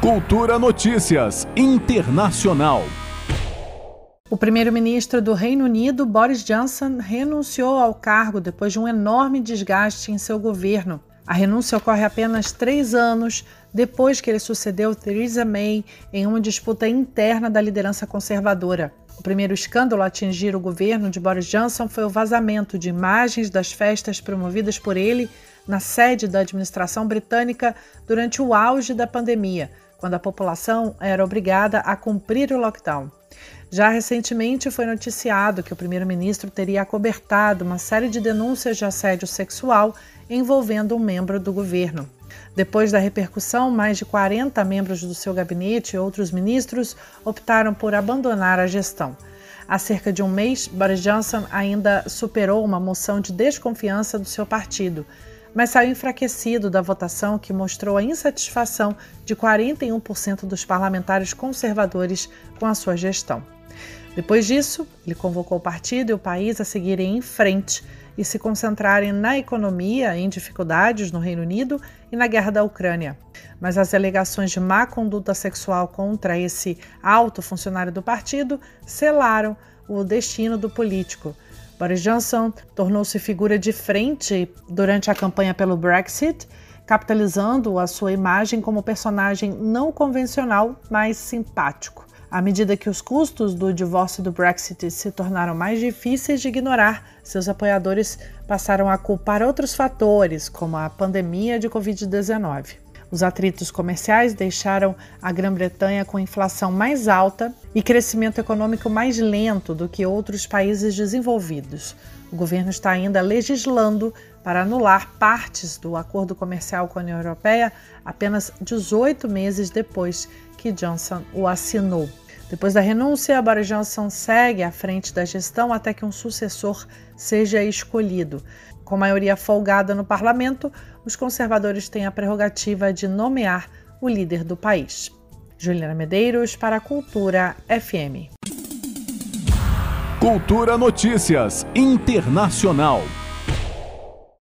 Cultura Notícias Internacional. O primeiro-ministro do Reino Unido, Boris Johnson, renunciou ao cargo depois de um enorme desgaste em seu governo. A renúncia ocorre apenas três anos depois que ele sucedeu Theresa May em uma disputa interna da liderança conservadora. O primeiro escândalo a atingir o governo de Boris Johnson foi o vazamento de imagens das festas promovidas por ele na sede da administração britânica durante o auge da pandemia, quando a população era obrigada a cumprir o lockdown. Já recentemente foi noticiado que o primeiro-ministro teria acobertado uma série de denúncias de assédio sexual envolvendo um membro do governo. Depois da repercussão, mais de 40 membros do seu gabinete e outros ministros optaram por abandonar a gestão. Há cerca de um mês, Boris Johnson ainda superou uma moção de desconfiança do seu partido, mas saiu enfraquecido da votação que mostrou a insatisfação de 41% dos parlamentares conservadores com a sua gestão. Depois disso, ele convocou o partido e o país a seguirem em frente e se concentrarem na economia em dificuldades no Reino Unido e na guerra da Ucrânia. Mas as alegações de má conduta sexual contra esse alto funcionário do partido selaram o destino do político. Boris Johnson tornou-se figura de frente durante a campanha pelo Brexit, capitalizando a sua imagem como personagem não convencional, mas simpático. À medida que os custos do divórcio do Brexit se tornaram mais difíceis de ignorar, seus apoiadores passaram a culpar outros fatores, como a pandemia de Covid-19. Os atritos comerciais deixaram a Grã-Bretanha com inflação mais alta e crescimento econômico mais lento do que outros países desenvolvidos. O governo está ainda legislando para anular partes do acordo comercial com a União Europeia apenas 18 meses depois que Johnson o assinou. Depois da renúncia, Boris Johnson segue à frente da gestão até que um sucessor seja escolhido. Com maioria folgada no parlamento, os conservadores têm a prerrogativa de nomear o líder do país. Juliana Medeiros para a Cultura FM. Cultura Notícias Internacional.